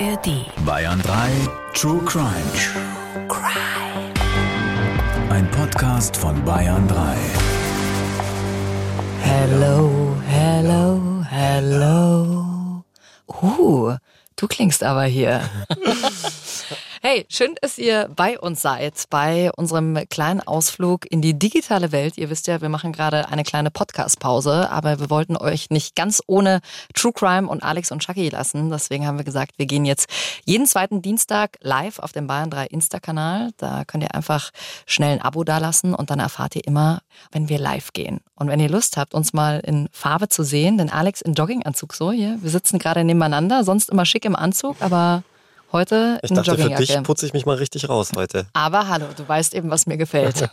ARD. Bayern 3 True Crime. True Crime. Ein Podcast von Bayern 3. Hello, hello, hello. Uh, du klingst aber hier. Hey, schön, dass ihr bei uns seid, bei unserem kleinen Ausflug in die digitale Welt. Ihr wisst ja, wir machen gerade eine kleine Podcast-Pause, aber wir wollten euch nicht ganz ohne True Crime und Alex und Chucky lassen. Deswegen haben wir gesagt, wir gehen jetzt jeden zweiten Dienstag live auf dem Bayern 3 Insta-Kanal. Da könnt ihr einfach schnell ein Abo dalassen und dann erfahrt ihr immer, wenn wir live gehen. Und wenn ihr Lust habt, uns mal in Farbe zu sehen, denn Alex in Jogginganzug so hier. Wir sitzen gerade nebeneinander, sonst immer schick im Anzug, aber Heute ich dachte, für dich putze ich mich mal richtig raus heute. Aber hallo, du weißt eben, was mir gefällt.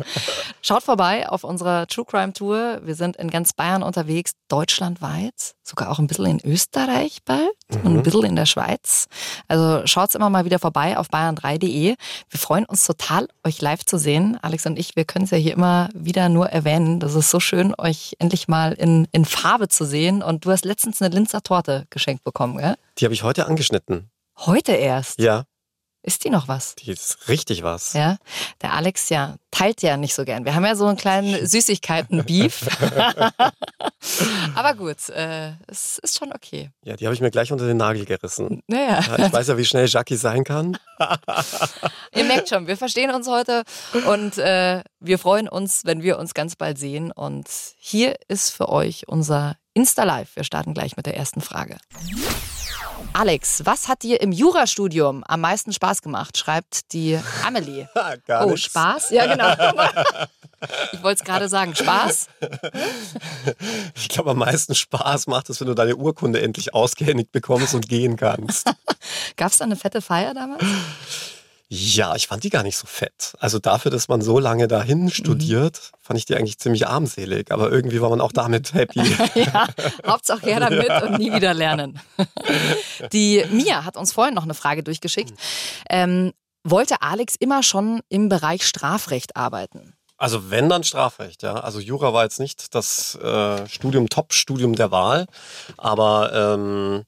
Schaut vorbei auf unserer True Crime Tour. Wir sind in ganz Bayern unterwegs, deutschlandweit, sogar auch ein bisschen in Österreich bald mhm. und ein bisschen in der Schweiz. Also schaut's immer mal wieder vorbei auf bayern3.de. Wir freuen uns total, euch live zu sehen. Alex und ich, wir können es ja hier immer wieder nur erwähnen. Das ist so schön, euch endlich mal in, in Farbe zu sehen. Und du hast letztens eine Linzer Torte geschenkt bekommen, gell? Die habe ich heute angeschnitten. Heute erst? Ja. Ist die noch was? Die ist richtig was. Ja. Der Alex ja teilt ja nicht so gern. Wir haben ja so einen kleinen Süßigkeiten-Beef. Aber gut, äh, es ist schon okay. Ja, die habe ich mir gleich unter den Nagel gerissen. Naja. Ja, ich weiß ja, wie schnell Jackie sein kann. Ihr merkt schon, wir verstehen uns heute und äh, wir freuen uns, wenn wir uns ganz bald sehen. Und hier ist für euch unser Insta-Live. Wir starten gleich mit der ersten Frage. Alex, was hat dir im Jurastudium am meisten Spaß gemacht? Schreibt die Amelie. Oh, nichts. Spaß? Ja, genau. Ich wollte es gerade sagen. Spaß? Ich glaube, am meisten Spaß macht es, wenn du deine Urkunde endlich ausgehändigt bekommst und gehen kannst. Gab es da eine fette Feier damals? Ja, ich fand die gar nicht so fett. Also dafür, dass man so lange dahin studiert, mhm. fand ich die eigentlich ziemlich armselig. Aber irgendwie war man auch damit happy. ja, Hauptsache her damit und nie wieder lernen. Die Mia hat uns vorhin noch eine Frage durchgeschickt. Ähm, wollte Alex immer schon im Bereich Strafrecht arbeiten? Also wenn dann Strafrecht, ja. Also Jura war jetzt nicht das äh, Studium, Top-Studium der Wahl, aber ähm,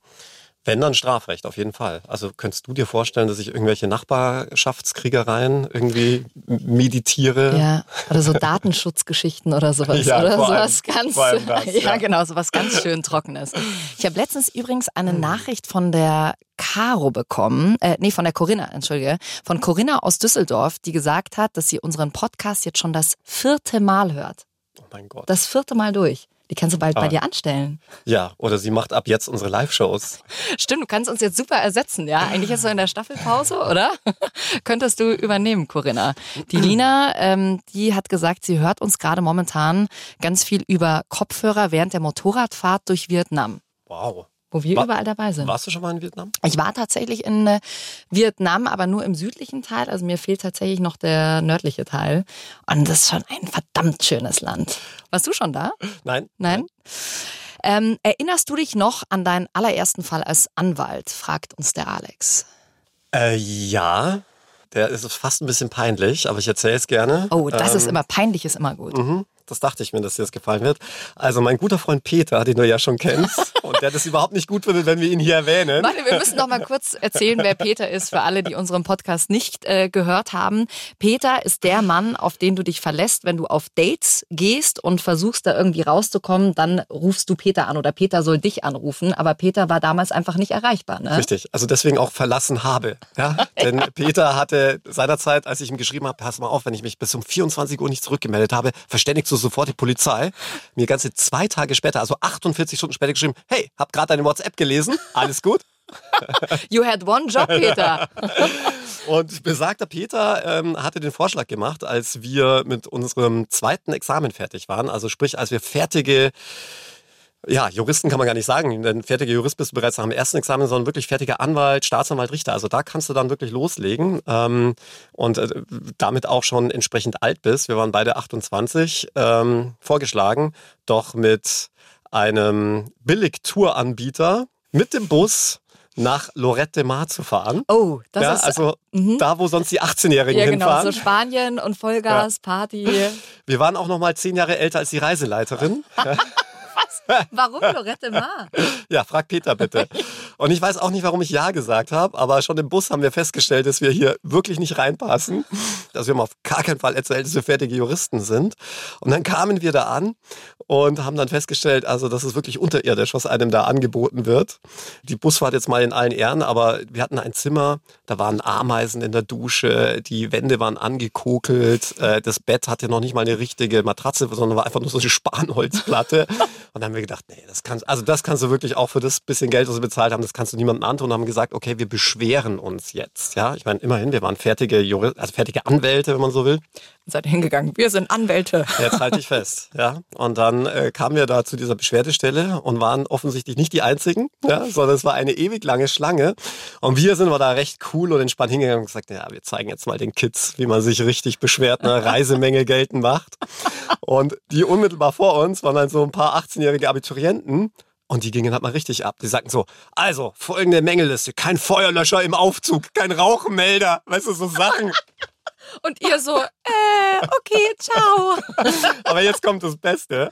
wenn dann Strafrecht, auf jeden Fall. Also könntest du dir vorstellen, dass ich irgendwelche Nachbarschaftskriegereien irgendwie meditiere? Ja, oder so Datenschutzgeschichten oder sowas, ja, oder sowas allem, ganz, das, ja, ja, genau, sowas ganz schön Trockenes. Ich habe letztens übrigens eine hm. Nachricht von der Caro bekommen, äh, nee, von der Corinna, entschuldige, von Corinna aus Düsseldorf, die gesagt hat, dass sie unseren Podcast jetzt schon das vierte Mal hört. Oh mein Gott. Das vierte Mal durch. Die kannst du bald ah. bei dir anstellen. Ja, oder sie macht ab jetzt unsere Live-Shows. Stimmt, du kannst uns jetzt super ersetzen, ja? Eigentlich ist so in der Staffelpause, oder? Könntest du übernehmen, Corinna. Die Lina, ähm, die hat gesagt, sie hört uns gerade momentan ganz viel über Kopfhörer während der Motorradfahrt durch Vietnam. Wow wo wir war, überall dabei sind. Warst du schon mal in Vietnam? Ich war tatsächlich in äh, Vietnam, aber nur im südlichen Teil. Also mir fehlt tatsächlich noch der nördliche Teil. Und das ist schon ein verdammt schönes Land. Warst du schon da? Nein. Nein? Ähm, erinnerst du dich noch an deinen allerersten Fall als Anwalt? fragt uns der Alex. Äh, ja. Der ist fast ein bisschen peinlich, aber ich erzähle es gerne. Oh, das ähm, ist immer peinlich, ist immer gut. Mhm. Das dachte ich mir, dass dir das gefallen wird. Also mein guter Freund Peter, den du ja schon kennst, und der das überhaupt nicht gut findet, wenn wir ihn hier erwähnen. Warte, wir müssen noch mal kurz erzählen, wer Peter ist, für alle, die unseren Podcast nicht äh, gehört haben. Peter ist der Mann, auf den du dich verlässt, wenn du auf Dates gehst und versuchst, da irgendwie rauszukommen, dann rufst du Peter an oder Peter soll dich anrufen. Aber Peter war damals einfach nicht erreichbar. Ne? Richtig, also deswegen auch verlassen habe. Ja? Denn Peter hatte seinerzeit, als ich ihm geschrieben habe, pass mal auf, wenn ich mich bis um 24 Uhr nicht zurückgemeldet habe, verständigst du sofort die Polizei. Mir ganze zwei Tage später, also 48 Stunden später geschrieben, hey, hab gerade deine WhatsApp gelesen, alles gut? You had one job, Peter. Und besagter Peter ähm, hatte den Vorschlag gemacht, als wir mit unserem zweiten Examen fertig waren, also sprich, als wir fertige ja, Juristen kann man gar nicht sagen, denn fertiger Jurist bist du bereits nach dem ersten Examen, sondern wirklich fertiger Anwalt, Staatsanwalt, Richter. Also da kannst du dann wirklich loslegen ähm, und äh, damit auch schon entsprechend alt bist. Wir waren beide 28, ähm, vorgeschlagen, doch mit einem Billig-Tour-Anbieter mit dem Bus nach Lorette Mar zu fahren. Oh, das ja, ist also mh. da, wo sonst die 18-Jährigen ja, genau, hinfahren. So Spanien und Vollgas, ja. Party. Wir waren auch noch mal zehn Jahre älter als die Reiseleiterin. Warum Lorette Mar? Ja, frag Peter bitte. Und ich weiß auch nicht, warum ich Ja gesagt habe, aber schon im Bus haben wir festgestellt, dass wir hier wirklich nicht reinpassen. Dass wir haben auf gar keinen Fall erzählt, dass wir fertige Juristen sind. Und dann kamen wir da an und haben dann festgestellt, also das ist wirklich unterirdisch, was einem da angeboten wird. Die Busfahrt jetzt mal in allen Ehren, aber wir hatten ein Zimmer, da waren Ameisen in der Dusche, die Wände waren angekokelt, äh, das Bett hatte noch nicht mal eine richtige Matratze, sondern war einfach nur so eine Spanholzplatte. Und dann haben wir gedacht, nee, das kannst, also das kannst du wirklich auch für das bisschen Geld, was wir bezahlt haben, das kannst du niemandem antun. Und haben gesagt, okay, wir beschweren uns jetzt. Ja, ich meine, immerhin, wir waren fertige Juristen, also fertige Anwälte, wenn man so will. Seid hingegangen. Wir sind Anwälte. Jetzt halte ich fest. Ja. Und dann äh, kamen wir da zu dieser Beschwerdestelle und waren offensichtlich nicht die einzigen, ja, sondern es war eine ewig lange Schlange. Und wir sind aber da recht cool und entspannt hingegangen und gesagt, ja, wir zeigen jetzt mal den Kids, wie man sich richtig beschwert, eine Reisemenge geltend macht. Und die unmittelbar vor uns waren dann so ein paar 18-jährige Abiturienten. Und die gingen halt mal richtig ab. Die sagten so, also, folgende Mängelliste, kein Feuerlöscher im Aufzug, kein Rauchmelder, weißt du, so Sachen. Und ihr so, äh, okay, ciao. Aber jetzt kommt das Beste.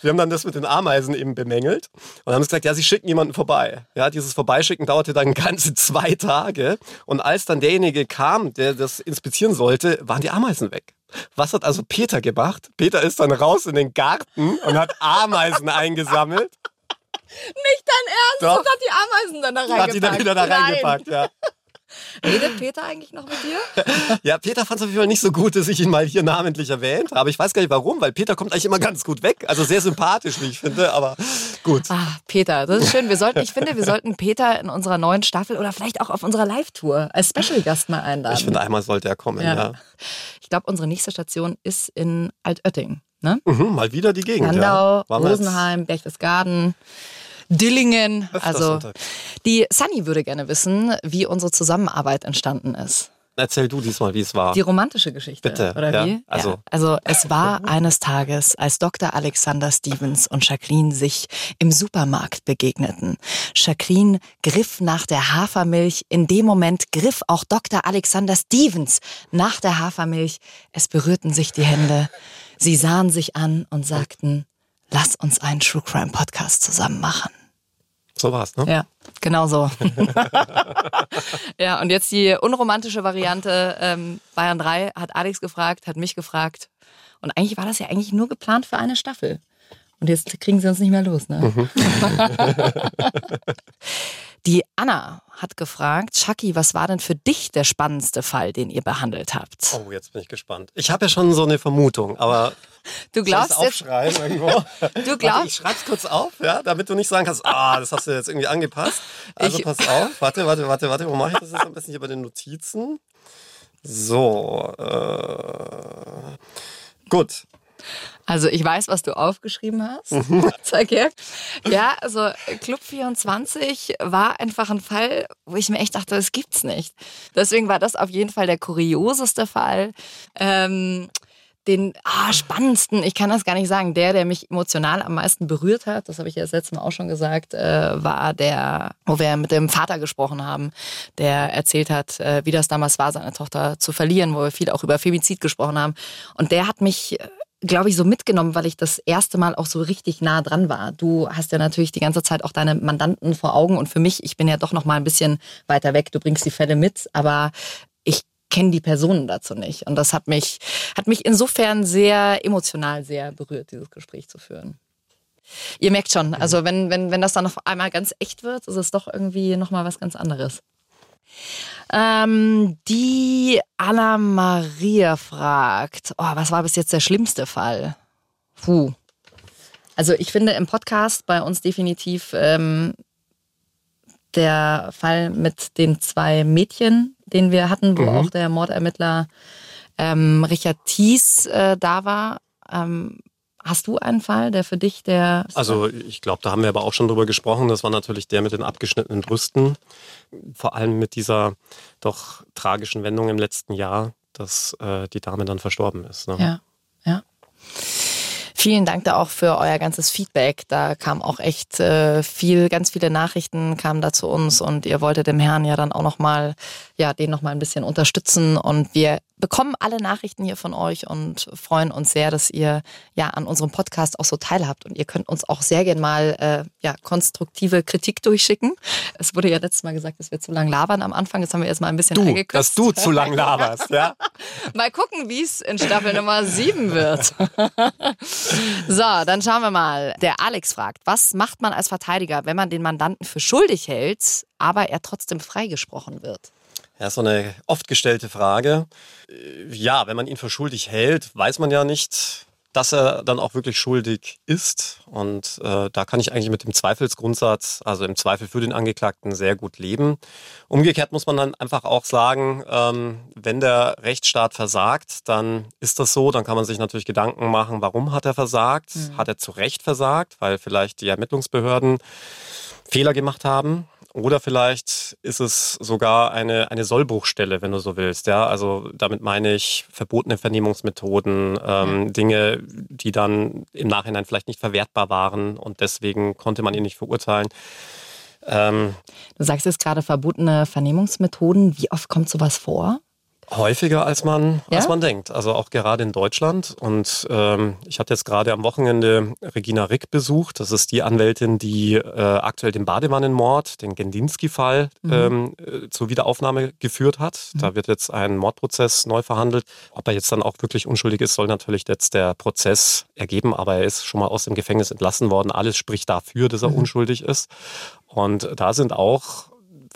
Wir haben dann das mit den Ameisen eben bemängelt und haben gesagt, ja, sie schicken jemanden vorbei. Ja, dieses Vorbeischicken dauerte dann ganze zwei Tage. Und als dann derjenige kam, der das inspizieren sollte, waren die Ameisen weg. Was hat also Peter gemacht? Peter ist dann raus in den Garten und hat Ameisen eingesammelt. Nicht dein Ernst? Doch. Hat die Ameisen dann da reingepackt? Hat die dann wieder da Nein. reingepackt, ja. Redet Peter eigentlich noch mit dir? Ja, Peter fand es auf jeden Fall nicht so gut, dass ich ihn mal hier namentlich erwähnt habe. Ich weiß gar nicht warum, weil Peter kommt eigentlich immer ganz gut weg. Also sehr sympathisch, wie ich finde, aber gut. Ah, Peter, das ist schön. Wir sollten, ich finde, wir sollten Peter in unserer neuen Staffel oder vielleicht auch auf unserer Live-Tour als Special-Gast mal einladen. Ich finde, einmal sollte er kommen, ja. Ja. Ich glaube, unsere nächste Station ist in Altötting. Ne? Mhm, mal wieder die Gegend. Landau, ja. Rosenheim, Berchtesgaden, Dillingen. Öfters Also unterwegs. die Sunny würde gerne wissen, wie unsere Zusammenarbeit entstanden ist. Erzähl du diesmal, wie es war. Die romantische Geschichte, Bitte, oder ja. wie? Also- ja. also es war eines Tages, als Dr. Alexander Stevens und Jacqueline sich im Supermarkt begegneten. Jacqueline griff nach der Hafermilch. In dem Moment griff auch Dr. Alexander Stevens nach der Hafermilch. Es berührten sich die Hände. Sie sahen sich an und sagten, lass uns einen True Crime Podcast zusammen machen. So war's, ne? Ja, genau so. ja, und jetzt die unromantische Variante. Ähm, Bayern 3 hat Alex gefragt, hat mich gefragt. Und eigentlich war das ja eigentlich nur geplant für eine Staffel. Und jetzt kriegen sie uns nicht mehr los, ne? Die Anna hat gefragt, Chucky, was war denn für dich der spannendste Fall, den ihr behandelt habt? Oh, jetzt bin ich gespannt. Ich habe ja schon so eine Vermutung, aber Du soll glaubst jetzt, aufschreiben irgendwo? du Warte, ich glaubst, schreib's kurz auf, ja, damit du nicht sagen kannst, ah, das hast du jetzt irgendwie angepasst. Also Ich- pass auf, warte, warte, warte, warte, wo mache ich das jetzt am besten hier bei den Notizen? So, äh, gut. Also ich weiß, was du aufgeschrieben hast. Mhm. Zeig her. Ja, also Club 24 war einfach ein Fall, wo ich mir echt dachte, das gibt's nicht. Deswegen war das auf jeden Fall der kurioseste Fall. Ähm, den ah, spannendsten, ich kann das gar nicht sagen, der, der mich emotional am meisten berührt hat, das habe ich ja das letzte Mal auch schon gesagt, äh, war der, wo wir mit dem Vater gesprochen haben, der erzählt hat, äh, wie das damals war, seine Tochter zu verlieren, wo wir viel auch über Femizid gesprochen haben. Und der hat mich äh, glaube ich, so mitgenommen, weil ich das erste Mal auch so richtig nah dran war. Du hast ja natürlich die ganze Zeit auch deine Mandanten vor Augen und für mich, ich bin ja doch noch mal ein bisschen weiter weg. Du bringst die Fälle mit, aber ich kenne die Personen dazu nicht. Und das hat mich, hat mich insofern sehr emotional sehr berührt, dieses Gespräch zu führen. Ihr merkt schon, also wenn, wenn, wenn das dann auf einmal ganz echt wird, ist es doch irgendwie nochmal was ganz anderes. Ähm, die Anna Maria fragt, oh, was war bis jetzt der schlimmste Fall? Puh. Also ich finde im Podcast bei uns definitiv ähm, der Fall mit den zwei Mädchen, den wir hatten, wo auch der Mordermittler ähm, Richard Thies äh, da war. Ähm, hast du einen Fall, der für dich der... Also ich glaube, da haben wir aber auch schon drüber gesprochen. Das war natürlich der mit den abgeschnittenen Brüsten. Vor allem mit dieser doch tragischen Wendung im letzten Jahr, dass äh, die Dame dann verstorben ist. Ne? Ja, ja. Vielen Dank da auch für euer ganzes Feedback. Da kam auch echt äh, viel, ganz viele Nachrichten kamen da zu uns und ihr wolltet dem Herrn ja dann auch noch mal, ja, den noch mal ein bisschen unterstützen und wir bekommen alle Nachrichten hier von euch und freuen uns sehr, dass ihr ja an unserem Podcast auch so teilhabt und ihr könnt uns auch sehr gern mal äh, ja konstruktive Kritik durchschicken. Es wurde ja letztes Mal gesagt, dass wir zu lang labern am Anfang. Jetzt haben wir erstmal ein bisschen du, eingekürzt. dass du zu lang laberst, ja? mal gucken, wie es in Staffel Nummer 7 wird. so, dann schauen wir mal. Der Alex fragt, was macht man als Verteidiger, wenn man den Mandanten für schuldig hält, aber er trotzdem freigesprochen wird? Ja, so eine oft gestellte Frage. Ja, wenn man ihn für schuldig hält, weiß man ja nicht, dass er dann auch wirklich schuldig ist. Und äh, da kann ich eigentlich mit dem Zweifelsgrundsatz, also im Zweifel für den Angeklagten, sehr gut leben. Umgekehrt muss man dann einfach auch sagen, ähm, wenn der Rechtsstaat versagt, dann ist das so. Dann kann man sich natürlich Gedanken machen, warum hat er versagt? Mhm. Hat er zu Recht versagt, weil vielleicht die Ermittlungsbehörden Fehler gemacht haben? Oder vielleicht ist es sogar eine, eine Sollbruchstelle, wenn du so willst. Ja, also damit meine ich verbotene Vernehmungsmethoden, ähm, ja. Dinge, die dann im Nachhinein vielleicht nicht verwertbar waren und deswegen konnte man ihn nicht verurteilen. Ähm, du sagst jetzt gerade verbotene Vernehmungsmethoden. Wie oft kommt sowas vor? Häufiger als man, ja? als man denkt. Also auch gerade in Deutschland. Und ähm, ich hatte jetzt gerade am Wochenende Regina Rick besucht. Das ist die Anwältin, die äh, aktuell den Badewannenmord, den Gendinsky-Fall, mhm. ähm, äh, zur Wiederaufnahme geführt hat. Mhm. Da wird jetzt ein Mordprozess neu verhandelt. Ob er jetzt dann auch wirklich unschuldig ist, soll natürlich jetzt der Prozess ergeben. Aber er ist schon mal aus dem Gefängnis entlassen worden. Alles spricht dafür, dass er mhm. unschuldig ist. Und da sind auch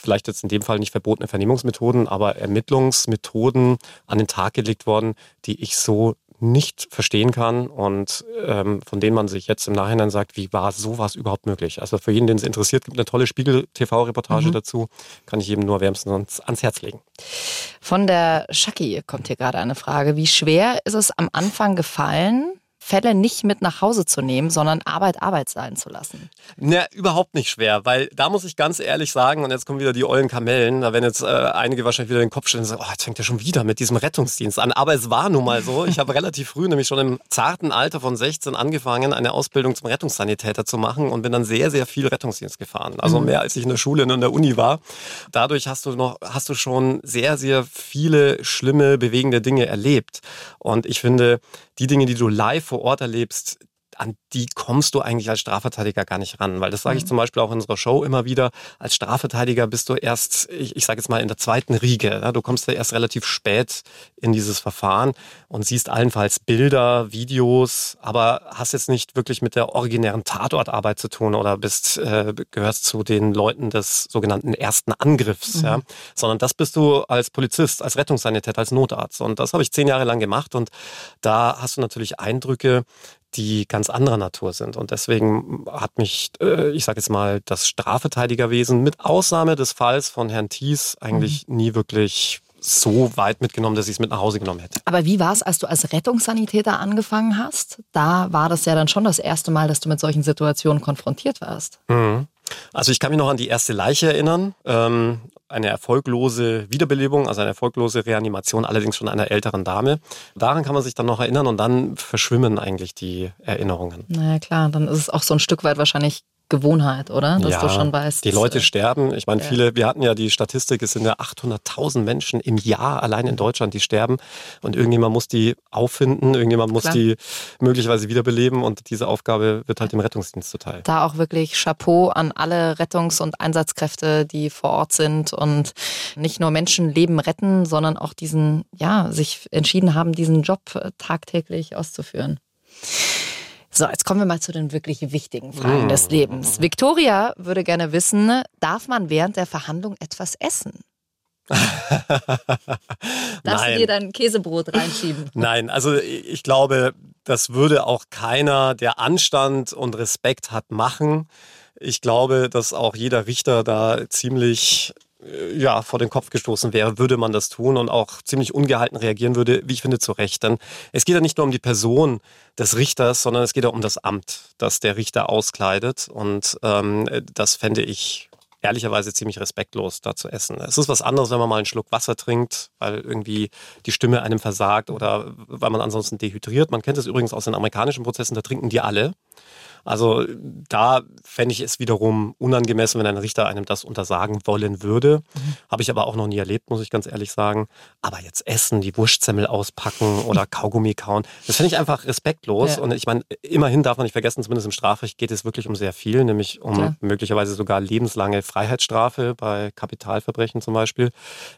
vielleicht jetzt in dem Fall nicht verbotene Vernehmungsmethoden, aber Ermittlungsmethoden an den Tag gelegt worden, die ich so nicht verstehen kann und ähm, von denen man sich jetzt im Nachhinein sagt, wie war sowas überhaupt möglich? Also für jeden, den es interessiert, gibt eine tolle Spiegel-TV-Reportage mhm. dazu. Kann ich jedem nur wärmstens ans Herz legen. Von der Shaki kommt hier gerade eine Frage. Wie schwer ist es am Anfang gefallen, Fälle nicht mit nach Hause zu nehmen, sondern Arbeit Arbeit sein zu lassen? Na, überhaupt nicht schwer, weil da muss ich ganz ehrlich sagen, und jetzt kommen wieder die ollen Kamellen, da werden jetzt äh, einige wahrscheinlich wieder den Kopf stellen und sagen, oh, jetzt fängt er schon wieder mit diesem Rettungsdienst an. Aber es war nun mal so, ich habe relativ früh, nämlich schon im zarten Alter von 16 angefangen, eine Ausbildung zum Rettungssanitäter zu machen und bin dann sehr, sehr viel Rettungsdienst gefahren. Also mhm. mehr als ich in der Schule und in der Uni war. Dadurch hast du noch, hast du schon sehr, sehr viele schlimme, bewegende Dinge erlebt. Und ich finde, die Dinge, die du live vor Ort erlebst, an die kommst du eigentlich als Strafverteidiger gar nicht ran. Weil das sage ich mhm. zum Beispiel auch in unserer Show immer wieder. Als Strafverteidiger bist du erst, ich, ich sage jetzt mal, in der zweiten Riege. Ja? Du kommst ja erst relativ spät in dieses Verfahren und siehst allenfalls Bilder, Videos, aber hast jetzt nicht wirklich mit der originären Tatortarbeit zu tun oder bist, äh, gehörst zu den Leuten des sogenannten ersten Angriffs. Mhm. Ja? Sondern das bist du als Polizist, als Rettungssanitäter, als Notarzt. Und das habe ich zehn Jahre lang gemacht und da hast du natürlich Eindrücke, die ganz anderer Natur sind. Und deswegen hat mich, äh, ich sage jetzt mal, das Strafverteidigerwesen mit Ausnahme des Falls von Herrn Thies eigentlich mhm. nie wirklich so weit mitgenommen, dass ich es mit nach Hause genommen hätte. Aber wie war es, als du als Rettungssanitäter angefangen hast? Da war das ja dann schon das erste Mal, dass du mit solchen Situationen konfrontiert warst. Mhm. Also ich kann mich noch an die erste Leiche erinnern. Ähm, eine erfolglose Wiederbelebung, also eine erfolglose Reanimation, allerdings schon einer älteren Dame. Daran kann man sich dann noch erinnern und dann verschwimmen eigentlich die Erinnerungen. Naja klar, dann ist es auch so ein Stück weit wahrscheinlich Gewohnheit, oder? Dass ja, du schon weißt. Die Leute äh, sterben. Ich meine, ja. viele, wir hatten ja die Statistik, es sind ja 800.000 Menschen im Jahr allein in Deutschland, die sterben. Und irgendjemand muss die auffinden, irgendjemand muss Klar. die möglicherweise wiederbeleben und diese Aufgabe wird halt dem Rettungsdienst zuteil. Da auch wirklich Chapeau an alle Rettungs- und Einsatzkräfte, die vor Ort sind und nicht nur Menschenleben retten, sondern auch diesen, ja, sich entschieden haben, diesen Job äh, tagtäglich auszuführen. So, jetzt kommen wir mal zu den wirklich wichtigen Fragen des mm. Lebens. Victoria würde gerne wissen, darf man während der Verhandlung etwas essen? Darfst du dir dein Käsebrot reinschieben? Nein, also ich glaube, das würde auch keiner, der Anstand und Respekt hat, machen. Ich glaube, dass auch jeder Richter da ziemlich ja, vor den Kopf gestoßen wäre, würde man das tun und auch ziemlich ungehalten reagieren würde, wie ich finde, zu Recht. Denn es geht ja nicht nur um die Person des Richters, sondern es geht auch um das Amt, das der Richter auskleidet. Und ähm, das fände ich ehrlicherweise ziemlich respektlos, da zu essen. Es ist was anderes, wenn man mal einen Schluck Wasser trinkt, weil irgendwie die Stimme einem versagt oder weil man ansonsten dehydriert. Man kennt es übrigens aus den amerikanischen Prozessen, da trinken die alle. Also da fände ich es wiederum unangemessen, wenn ein Richter einem das untersagen wollen würde. Mhm. Habe ich aber auch noch nie erlebt, muss ich ganz ehrlich sagen. Aber jetzt essen, die Wurstsemmel auspacken oder Kaugummi kauen, das finde ich einfach respektlos. Ja. Und ich meine, immerhin darf man nicht vergessen, zumindest im Strafrecht geht es wirklich um sehr viel, nämlich um Klar. möglicherweise sogar lebenslange Freiheitsstrafe bei Kapitalverbrechen zum Beispiel.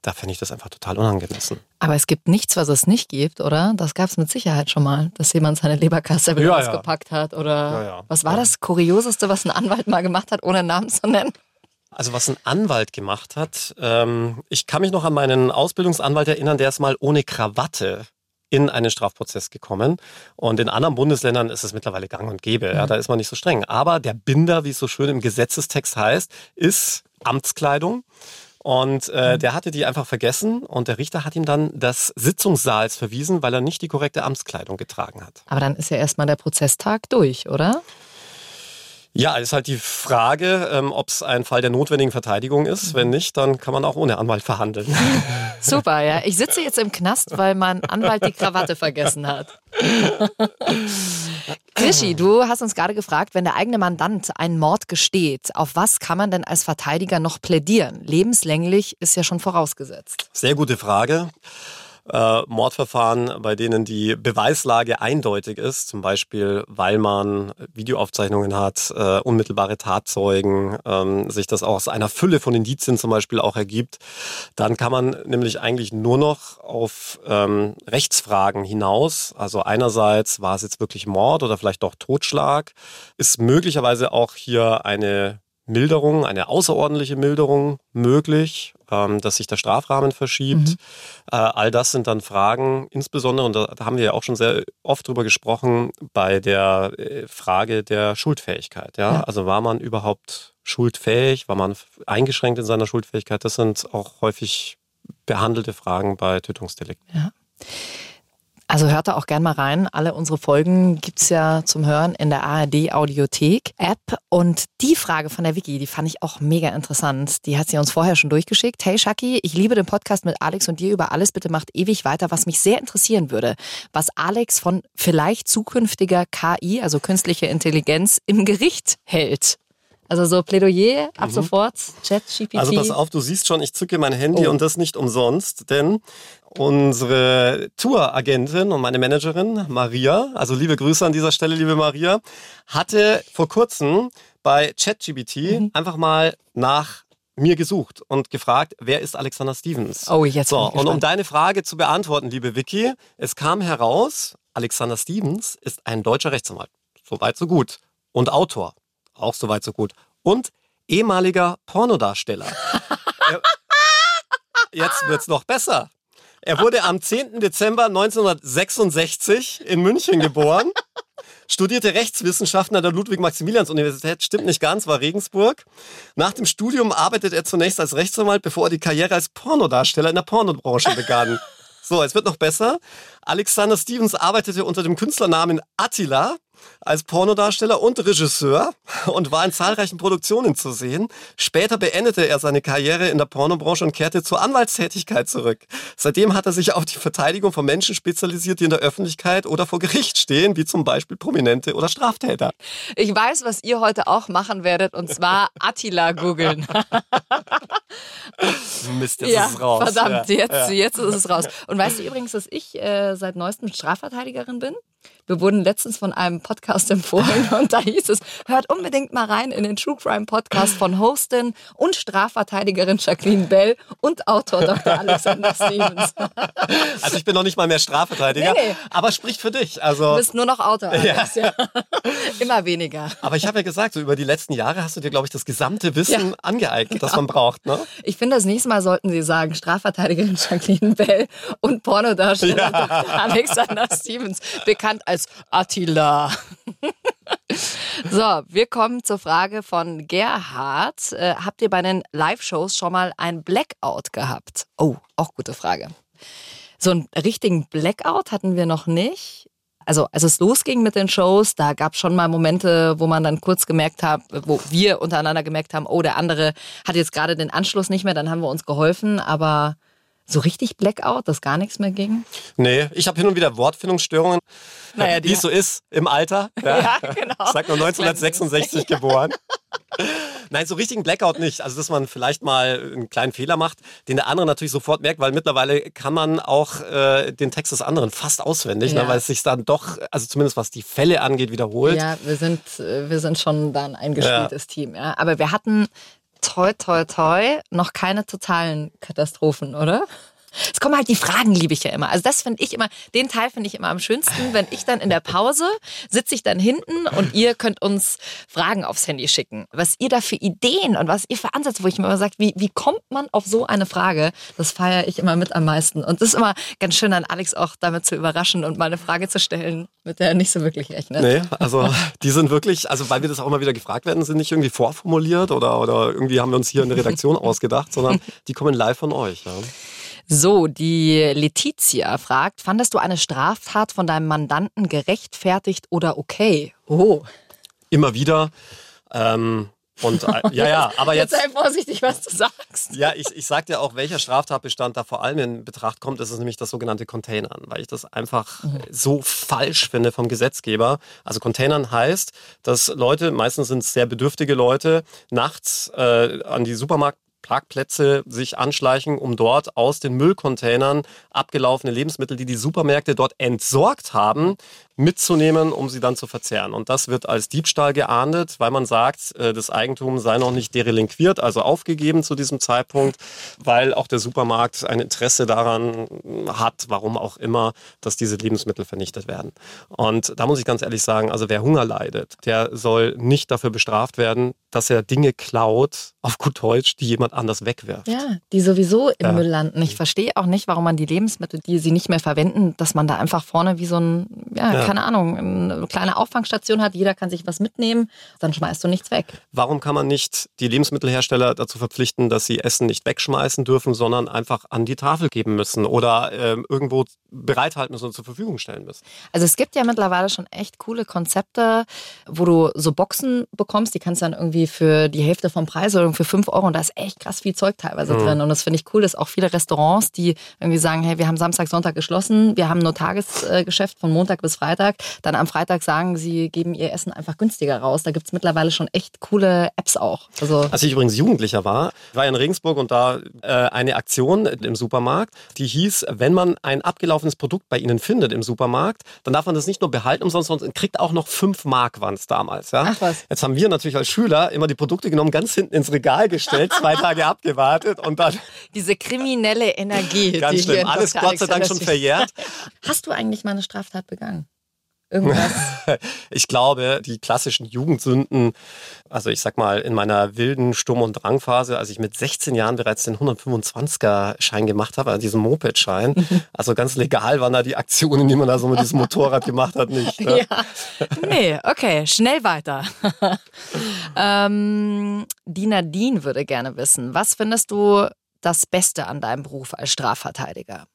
Da finde ich das einfach total unangemessen. Aber es gibt nichts, was es nicht gibt, oder? Das gab es mit Sicherheit schon mal, dass jemand seine Leberkasse wieder ja, ausgepackt ja. hat oder ja, was war das Kurioseste, was ein Anwalt mal gemacht hat, ohne Namen zu nennen? Also was ein Anwalt gemacht hat, ähm, ich kann mich noch an meinen Ausbildungsanwalt erinnern, der ist mal ohne Krawatte in einen Strafprozess gekommen. Und in anderen Bundesländern ist es mittlerweile gang und gäbe. Ja, mhm. da ist man nicht so streng. Aber der Binder, wie es so schön im Gesetzestext heißt, ist Amtskleidung. Und äh, mhm. der hatte die einfach vergessen und der Richter hat ihm dann das Sitzungssaals verwiesen, weil er nicht die korrekte Amtskleidung getragen hat. Aber dann ist ja erstmal der Prozesstag durch, oder? Ja, ist halt die Frage, ähm, ob es ein Fall der notwendigen Verteidigung ist. Wenn nicht, dann kann man auch ohne Anwalt verhandeln. Super, ja. Ich sitze jetzt im Knast, weil mein Anwalt die Krawatte vergessen hat. Krischi, du hast uns gerade gefragt, wenn der eigene Mandant einen Mord gesteht, auf was kann man denn als Verteidiger noch plädieren? Lebenslänglich ist ja schon vorausgesetzt. Sehr gute Frage äh, Mordverfahren, bei denen die Beweislage eindeutig ist, zum Beispiel weil man Videoaufzeichnungen hat, äh, unmittelbare Tatzeugen, ähm, sich das auch aus einer Fülle von Indizien zum Beispiel auch ergibt, dann kann man nämlich eigentlich nur noch auf ähm, Rechtsfragen hinaus. Also einerseits war es jetzt wirklich Mord oder vielleicht doch Totschlag, ist möglicherweise auch hier eine Milderung, eine außerordentliche Milderung möglich, ähm, dass sich der Strafrahmen verschiebt. Mhm. Äh, all das sind dann Fragen, insbesondere, und da, haben wir ja auch schon sehr oft drüber gesprochen, bei der äh, Frage der Schuldfähigkeit. Ja? ja? Also war man überhaupt schuldfähig, war man eingeschränkt in seiner Schuldfähigkeit? Das sind auch häufig behandelte Fragen bei Tötungsdelikten. Ja. Also hört da auch gern mal rein. Alle unsere Folgen gibt es ja zum Hören in der ARD Audiothek App. Und die Frage von der Vicky, die fand ich auch mega interessant. Die hat sie uns vorher schon durchgeschickt. Hey Shaki, ich liebe den Podcast mit Alex und dir über alles. Bitte macht ewig weiter. Was mich sehr interessieren würde, was Alex von vielleicht zukünftiger KI, also künstliche Intelligenz, im Gericht hält. Also so Plädoyer ab mhm. sofort, Chat, GPT. Also pass auf, du siehst schon, ich zücke mein Handy oh. und das nicht umsonst, denn unsere Touragentin und meine Managerin Maria, also liebe Grüße an dieser Stelle, liebe Maria, hatte vor kurzem bei ChatGPT mhm. einfach mal nach mir gesucht und gefragt, wer ist Alexander Stevens? Oh, jetzt. So, und um deine Frage zu beantworten, liebe Vicky, es kam heraus, Alexander Stevens ist ein deutscher Rechtsanwalt. Soweit, so gut. Und Autor. Auch soweit, so gut. Und ehemaliger Pornodarsteller. Jetzt wird's noch besser. Er wurde am 10. Dezember 1966 in München geboren, studierte Rechtswissenschaften an der Ludwig-Maximilians-Universität, stimmt nicht ganz, war Regensburg. Nach dem Studium arbeitete er zunächst als Rechtsanwalt, bevor er die Karriere als Pornodarsteller in der Pornobranche begann. So, es wird noch besser. Alexander Stevens arbeitete unter dem Künstlernamen Attila als Pornodarsteller und Regisseur und war in zahlreichen Produktionen zu sehen. Später beendete er seine Karriere in der Pornobranche und kehrte zur Anwaltstätigkeit zurück. Seitdem hat er sich auf die Verteidigung von Menschen spezialisiert, die in der Öffentlichkeit oder vor Gericht stehen, wie zum Beispiel Prominente oder Straftäter. Ich weiß, was ihr heute auch machen werdet, und zwar Attila googeln. Mist, jetzt ja, ist es raus. Verdammt, ja, jetzt, ja. jetzt ist es raus. Und weißt du übrigens, dass ich äh, seit neuestem Strafverteidigerin bin? Wir wurden letztens von einem Podcast empfohlen und da hieß es, hört unbedingt mal rein in den True Crime Podcast von Hostin und Strafverteidigerin Jacqueline Bell und Autor Dr. Alexander Stevens. Also ich bin noch nicht mal mehr Strafverteidiger, nee, aber spricht für dich. Also du bist nur noch Autor, Alex, ja. ja. Immer weniger. Aber ich habe ja gesagt, so über die letzten Jahre hast du dir, glaube ich, das gesamte Wissen ja, angeeignet, genau. das man braucht. Ne? Ich finde, das nächste Mal sollten Sie sagen, Strafverteidigerin Jacqueline Bell und Pornodarsteller ja. Dr. Alexander Stevens, bekannt als Attila. So, wir kommen zur Frage von Gerhard. Äh, habt ihr bei den Live-Shows schon mal ein Blackout gehabt? Oh, auch gute Frage. So einen richtigen Blackout hatten wir noch nicht. Also als es losging mit den Shows, da gab es schon mal Momente, wo man dann kurz gemerkt hat, wo wir untereinander gemerkt haben, oh, der andere hat jetzt gerade den Anschluss nicht mehr, dann haben wir uns geholfen, aber so richtig Blackout, dass gar nichts mehr ging? Nee, ich habe hin und wieder Wortfindungsstörungen, naja, wie es so ist im Alter. Ja, ja genau. Ich sag nur 1966 geboren. Nein, so richtigen Blackout nicht. Also, dass man vielleicht mal einen kleinen Fehler macht, den der andere natürlich sofort merkt, weil mittlerweile kann man auch äh, den Text des anderen fast auswendig, ne, ja. ne, weil es sich dann doch, also zumindest was die Fälle angeht, wiederholt. Ja, wir sind, äh, wir sind schon dann ein gespieltes ja. Team. Ja. Aber wir hatten toi, toi, toi, noch keine totalen Katastrophen, oder? Es kommen halt die Fragen, liebe ich ja immer. Also das finde ich immer, den Teil finde ich immer am schönsten, wenn ich dann in der Pause sitze ich dann hinten und ihr könnt uns Fragen aufs Handy schicken. Was ihr da für Ideen und was ihr für Ansätze, wo ich mir immer sage, wie, wie kommt man auf so eine Frage? Das feiere ich immer mit am meisten. Und es ist immer ganz schön, dann Alex auch damit zu überraschen und mal eine Frage zu stellen, mit der er nicht so wirklich rechnet. Nee, also die sind wirklich, also weil wir das auch immer wieder gefragt werden, sind nicht irgendwie vorformuliert oder, oder irgendwie haben wir uns hier in der Redaktion ausgedacht, sondern die kommen live von euch. Ja. So, die Letizia fragt, fandest du eine Straftat von deinem Mandanten gerechtfertigt oder okay? Oh. Immer wieder. Ähm, und äh, ja, ja, aber jetzt. Jetzt sei vorsichtig, was du sagst. Ja, ich, ich sag dir auch, welcher Straftatbestand da vor allem in Betracht kommt, das ist nämlich das sogenannte Containern, weil ich das einfach mhm. so falsch finde vom Gesetzgeber. Also Containern heißt, dass Leute, meistens sind es sehr bedürftige Leute, nachts äh, an die Supermarkt Parkplätze sich anschleichen, um dort aus den Müllcontainern abgelaufene Lebensmittel, die die Supermärkte dort entsorgt haben, mitzunehmen, um sie dann zu verzehren. Und das wird als Diebstahl geahndet, weil man sagt, äh, das Eigentum sei noch nicht derelinquiert, also aufgegeben zu diesem Zeitpunkt, weil auch der Supermarkt ein Interesse daran hat, warum auch immer, dass diese Lebensmittel vernichtet werden. Und da muss ich ganz ehrlich sagen, also wer Hunger leidet, der soll nicht dafür bestraft werden, dass er Dinge klaut, auf gut Deutsch, die jemand anders wegwirft. Ja, die sowieso im ja. Müll landen. Ich verstehe auch nicht, warum man die Lebensmittel, die sie nicht mehr verwenden, dass man da einfach vorne wie so ein, ja, ja. keine Ahnung, eine kleine Auffangstation hat. Jeder kann sich was mitnehmen, dann schmeißt du nichts weg. Warum kann man nicht die Lebensmittelhersteller dazu verpflichten, dass sie Essen nicht wegschmeißen dürfen, sondern einfach an die Tafel geben müssen oder äh, irgendwo bereithalten müssen und zur Verfügung stellen müssen? Also es gibt ja mittlerweile schon echt coole Konzepte, wo du so Boxen bekommst, die kannst du dann irgendwie für die Hälfte vom Preis oder für 5 Euro und da ist echt krass viel Zeug teilweise mhm. drin. Und das finde ich cool, dass auch viele Restaurants, die irgendwie sagen, hey, wir haben Samstag, Sonntag geschlossen, wir haben nur Tagesgeschäft von Montag bis Freitag, dann am Freitag sagen, sie geben ihr Essen einfach günstiger raus. Da gibt es mittlerweile schon echt coole Apps auch. Also Als ich übrigens Jugendlicher war, war in Regensburg und da äh, eine Aktion im Supermarkt, die hieß, wenn man ein abgelaufenes Produkt bei Ihnen findet im Supermarkt, dann darf man das nicht nur behalten umsonst, sondern kriegt auch noch fünf Mark waren es damals. Ja? Ach was. Jetzt haben wir natürlich als Schüler immer die Produkte genommen, ganz hinten ins Regal gestellt, zwei Tage abgewartet und dann... Diese kriminelle Energie. Ganz schlimm. Alles Gott sei Dank schon verjährt. Hast du eigentlich mal eine Straftat begangen? Irgendwas? ich glaube, die klassischen Jugendsünden, also ich sag mal, in meiner wilden Sturm- und Drangphase, als ich mit 16 Jahren bereits den 125er-Schein gemacht habe, also diesen Moped-Schein, also ganz legal waren da die Aktionen, die man da so mit diesem Motorrad gemacht hat, nicht. Ne? Ja. Nee, okay, schnell weiter. ähm, die Nadine würde gerne wissen, was findest du das Beste an deinem Beruf als Strafverteidiger?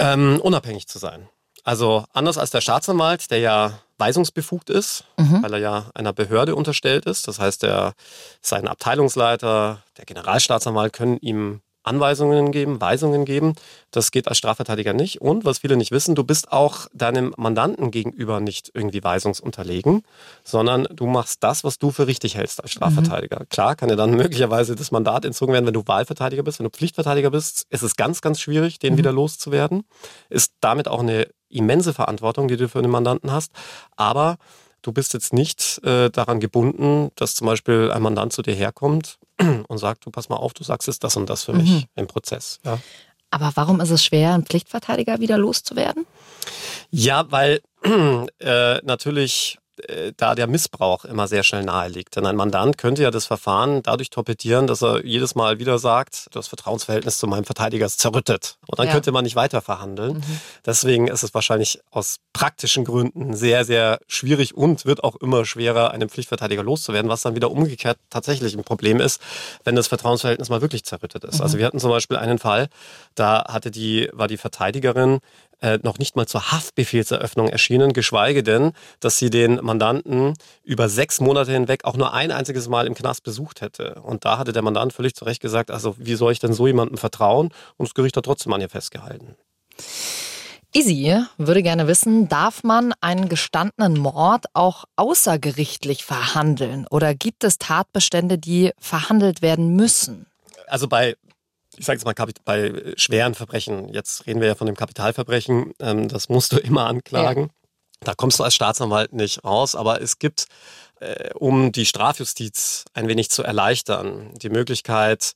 Ähm, unabhängig zu sein. Also anders als der Staatsanwalt, der ja weisungsbefugt ist, mhm. weil er ja einer Behörde unterstellt ist. Das heißt, der, sein Abteilungsleiter, der Generalstaatsanwalt können ihm Anweisungen geben, Weisungen geben. Das geht als Strafverteidiger nicht. Und was viele nicht wissen, du bist auch deinem Mandanten gegenüber nicht irgendwie weisungsunterlegen, sondern du machst das, was du für richtig hältst als Strafverteidiger. Mhm. Klar kann dir dann möglicherweise das Mandat entzogen werden, wenn du Wahlverteidiger bist. Wenn du Pflichtverteidiger bist, ist es ganz, ganz schwierig, den mhm. wieder loszuwerden. Ist damit auch eine immense Verantwortung, die du für den Mandanten hast. Aber du bist jetzt nicht äh, daran gebunden, dass zum Beispiel ein Mandant zu dir herkommt und sagt, du pass mal auf, du sagst jetzt das und das für mich mhm. im Prozess. Ja. Aber warum ist es schwer, einen Pflichtverteidiger wieder loszuwerden? Ja, weil äh, natürlich da der Missbrauch immer sehr schnell nahe liegt. Denn ein Mandant könnte ja das Verfahren dadurch torpedieren, dass er jedes Mal wieder sagt, das Vertrauensverhältnis zu meinem Verteidiger ist zerrüttet. Und dann ja. könnte man nicht weiter verhandeln. Mhm. Deswegen ist es wahrscheinlich aus praktischen Gründen sehr, sehr schwierig und wird auch immer schwerer, einen Pflichtverteidiger loszuwerden, was dann wieder umgekehrt tatsächlich ein Problem ist, wenn das Vertrauensverhältnis mal wirklich zerrüttet ist. Also mhm. Also wir hatten zum Beispiel einen Fall, da hatte die, war die Verteidigerin äh, noch nicht mal zur Haftbefehlseröffnung erschienen, geschweige denn, dass sie den Mandanten über sechs Monate hinweg auch nur ein einziges Mal im Knast besucht hätte. Und da hatte der Mandant völlig zu Recht gesagt, also wie soll ich denn so jemandem vertrauen? Und das Gericht hat trotzdem an ihr festgehalten. Izzy würde gerne wissen, darf man einen gestandenen Mord auch außergerichtlich verhandeln oder gibt es Tatbestände, die verhandelt werden müssen? Also bei ich sage jetzt mal, bei schweren Verbrechen, jetzt reden wir ja von dem Kapitalverbrechen, ähm, das musst du immer anklagen. Ja. Da kommst du als Staatsanwalt nicht raus, aber es gibt, äh, um die Strafjustiz ein wenig zu erleichtern, die Möglichkeit,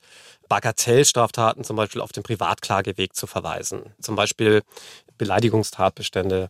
Bagatellstraftaten zum Beispiel auf den Privatklageweg zu verweisen. Zum Beispiel Beleidigungstatbestände.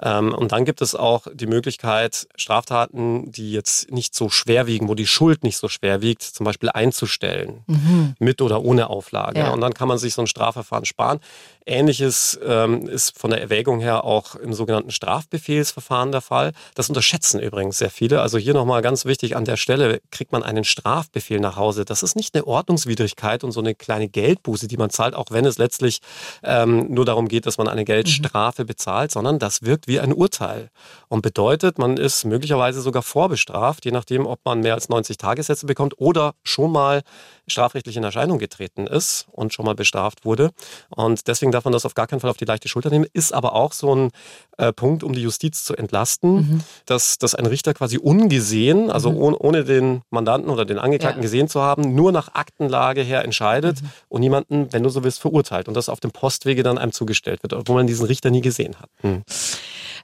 Ähm, und dann gibt es auch die Möglichkeit, Straftaten, die jetzt nicht so schwer wiegen, wo die Schuld nicht so schwer wiegt, zum Beispiel einzustellen, mhm. mit oder ohne Auflage. Ja. Und dann kann man sich so ein Strafverfahren sparen. Ähnliches ähm, ist von der Erwägung her auch im sogenannten Strafbefehlsverfahren der Fall. Das unterschätzen übrigens sehr viele. Also hier nochmal ganz wichtig, an der Stelle kriegt man einen Strafbefehl nach Hause. Das ist nicht eine Ordnungswidrigkeit und so eine kleine Geldbuße, die man zahlt, auch wenn es letztlich ähm, nur darum geht, dass man eine Geldstrafe mhm. bezahlt, sondern das wirkt wie ein Urteil und bedeutet, man ist möglicherweise sogar vorbestraft, je nachdem, ob man mehr als 90 Tagessätze bekommt oder schon mal strafrechtlich in Erscheinung getreten ist und schon mal bestraft wurde. Und deswegen darf man das auf gar keinen Fall auf die leichte Schulter nehmen. Ist aber auch so ein äh, Punkt, um die Justiz zu entlasten, mhm. dass, dass ein Richter quasi ungesehen, also mhm. ohne, ohne den Mandanten oder den Angeklagten ja. gesehen zu haben, nur nach Aktenlage her entscheidet mhm. und niemanden, wenn du so willst, verurteilt. Und das auf dem Postwege dann einem zugestellt wird, obwohl man diesen Richter nie gesehen hat. Hm.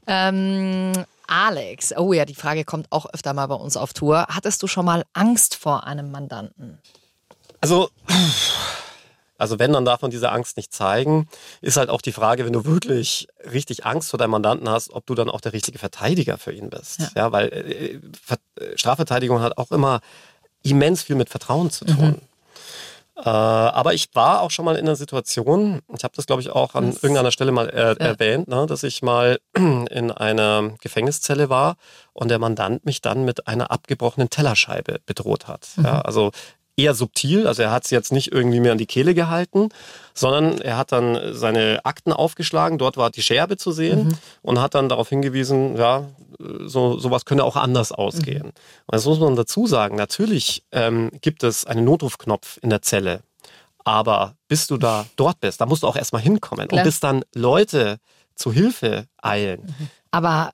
Ähm, Alex, oh ja, die Frage kommt auch öfter mal bei uns auf Tour. Hattest du schon mal Angst vor einem Mandanten? Also, also wenn, dann darf man diese Angst nicht zeigen. Ist halt auch die Frage, wenn du wirklich richtig Angst vor deinem Mandanten hast, ob du dann auch der richtige Verteidiger für ihn bist. Ja, ja weil äh, äh Strafverteidigung hat auch immer immens viel mit Vertrauen zu tun. Mhm. Äh, aber ich war auch schon mal in einer Situation, ich habe das glaube ich auch an das, irgendeiner Stelle mal er, ja. erwähnt, ne, dass ich mal in einer Gefängniszelle war und der Mandant mich dann mit einer abgebrochenen Tellerscheibe bedroht hat. Mhm. Ja, also eher subtil. Also er hat es jetzt nicht irgendwie mehr an die Kehle gehalten, sondern er hat dann seine Akten aufgeschlagen. Dort war die Scherbe zu sehen mhm. und hat dann darauf hingewiesen, ja, so sowas könnte auch anders ausgehen. Mhm. Und das muss man dazu sagen. Natürlich ähm, gibt es einen Notrufknopf in der Zelle. Aber bis du da dort bist, da musst du auch erstmal hinkommen. Klar. Und bis dann Leute zu Hilfe eilen. Mhm. Aber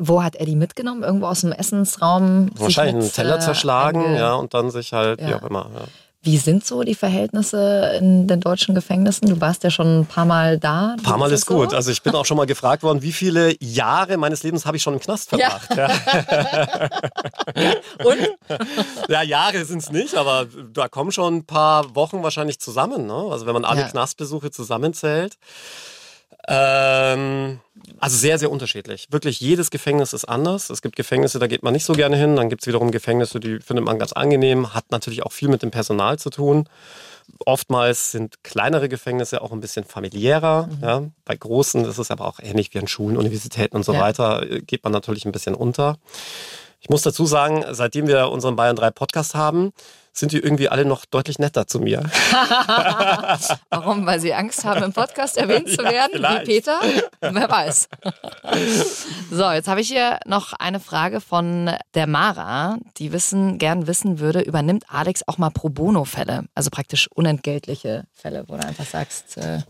wo hat er die mitgenommen? Irgendwo aus dem Essensraum? Wahrscheinlich einen Teller äh, zerschlagen, ja, und dann sich halt, ja. wie auch immer. Ja. Wie sind so die Verhältnisse in den deutschen Gefängnissen? Du warst ja schon ein paar Mal da. Ein paar Mal ist, ist gut. So? Also ich bin auch schon mal gefragt worden, wie viele Jahre meines Lebens habe ich schon im Knast verbracht. Ja. Ja. Und? Ja, Jahre sind es nicht, aber da kommen schon ein paar Wochen wahrscheinlich zusammen. Ne? Also wenn man alle Knastbesuche zusammenzählt. Ähm, also sehr, sehr unterschiedlich. Wirklich jedes Gefängnis ist anders. Es gibt Gefängnisse, da geht man nicht so gerne hin. Dann gibt es wiederum Gefängnisse, die findet man ganz angenehm. Hat natürlich auch viel mit dem Personal zu tun. Oftmals sind kleinere Gefängnisse auch ein bisschen familiärer. Mhm. Ja. Bei großen ist es aber auch ähnlich wie an Schulen, Universitäten und so ja. weiter, geht man natürlich ein bisschen unter. Ich muss dazu sagen, seitdem wir unseren Bayern 3 Podcast haben, sind die irgendwie alle noch deutlich netter zu mir. Warum? Weil sie Angst haben, im Podcast erwähnt zu werden, ja, wie Peter? Wer weiß. so, jetzt habe ich hier noch eine Frage von der Mara, die wissen, gern wissen würde, übernimmt Alex auch mal Pro Bono-Fälle, also praktisch unentgeltliche Fälle, wo du einfach sagst, äh,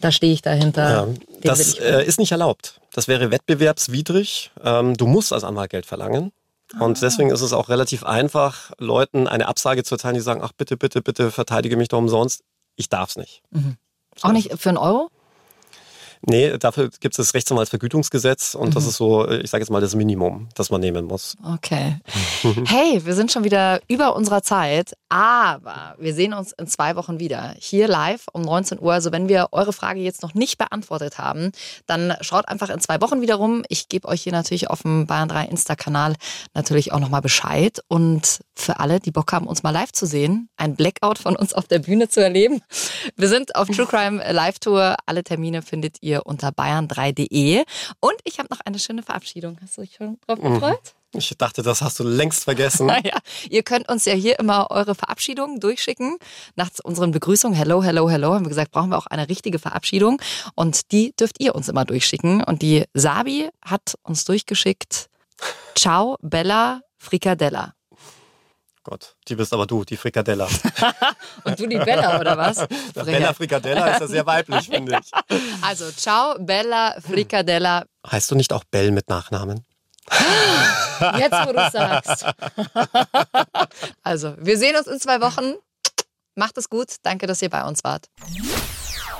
da stehe ich dahinter. Ja, das äh, ist nicht erlaubt. Das wäre wettbewerbswidrig. Ähm, du musst als Anwalt Geld verlangen. Und ah. deswegen ist es auch relativ einfach, Leuten eine Absage zu erteilen, die sagen, ach bitte, bitte, bitte verteidige mich doch umsonst. Ich darf es nicht. Mhm. Auch nicht für einen Euro? Nee, dafür gibt es das Rechtsanwaltsvergütungsgesetz und mhm. das ist so, ich sage jetzt mal, das Minimum, das man nehmen muss. Okay. hey, wir sind schon wieder über unserer Zeit, aber wir sehen uns in zwei Wochen wieder. Hier live um 19 Uhr. Also wenn wir eure Frage jetzt noch nicht beantwortet haben, dann schaut einfach in zwei Wochen wieder rum. Ich gebe euch hier natürlich auf dem Bayern 3 Insta-Kanal natürlich auch nochmal Bescheid. Und für alle, die Bock haben, uns mal live zu sehen, ein Blackout von uns auf der Bühne zu erleben. Wir sind auf True Crime Live Tour. Alle Termine findet ihr unter bayern3.de. Und ich habe noch eine schöne Verabschiedung. Hast du dich schon drauf mhm. gefreut? Ich dachte, das hast du längst vergessen. ja, ihr könnt uns ja hier immer eure Verabschiedungen durchschicken. Nach unseren Begrüßungen, hello, hello, hello, haben wir gesagt, brauchen wir auch eine richtige Verabschiedung. Und die dürft ihr uns immer durchschicken. Und die Sabi hat uns durchgeschickt. Ciao, Bella Frikadella. Gott, die bist aber du, die Frikadella. Und du die Bella, oder was? Bella Frikadella ist ja sehr weiblich, finde ich. Also, ciao, Bella Frikadella. Heißt du nicht auch Bell mit Nachnamen? Jetzt, wo du sagst. Also, wir sehen uns in zwei Wochen. Macht es gut. Danke, dass ihr bei uns wart.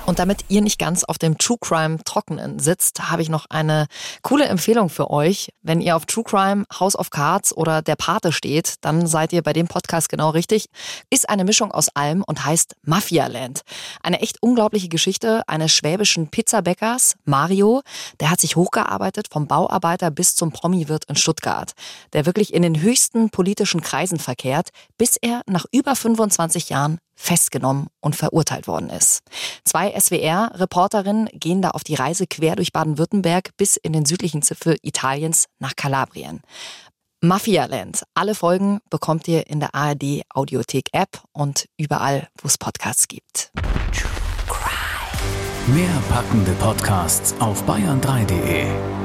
Und damit ihr nicht ganz auf dem True Crime Trockenen sitzt, habe ich noch eine coole Empfehlung für euch. Wenn ihr auf True Crime, House of Cards oder Der Pate steht, dann seid ihr bei dem Podcast genau richtig. Ist eine Mischung aus allem und heißt Mafia Land. Eine echt unglaubliche Geschichte eines schwäbischen Pizzabäckers, Mario. Der hat sich hochgearbeitet vom Bauarbeiter bis zum Promi-Wirt in Stuttgart. Der wirklich in den höchsten politischen Kreisen verkehrt, bis er nach über 25 Jahren festgenommen und verurteilt worden ist. Zwei SWR-Reporterinnen gehen da auf die Reise quer durch Baden-Württemberg bis in den südlichen Zipfel Italiens nach Kalabrien. Mafialand. Alle Folgen bekommt ihr in der ARD Audiothek App und überall, wo es Podcasts gibt. Mehr packende Podcasts auf bayern3.de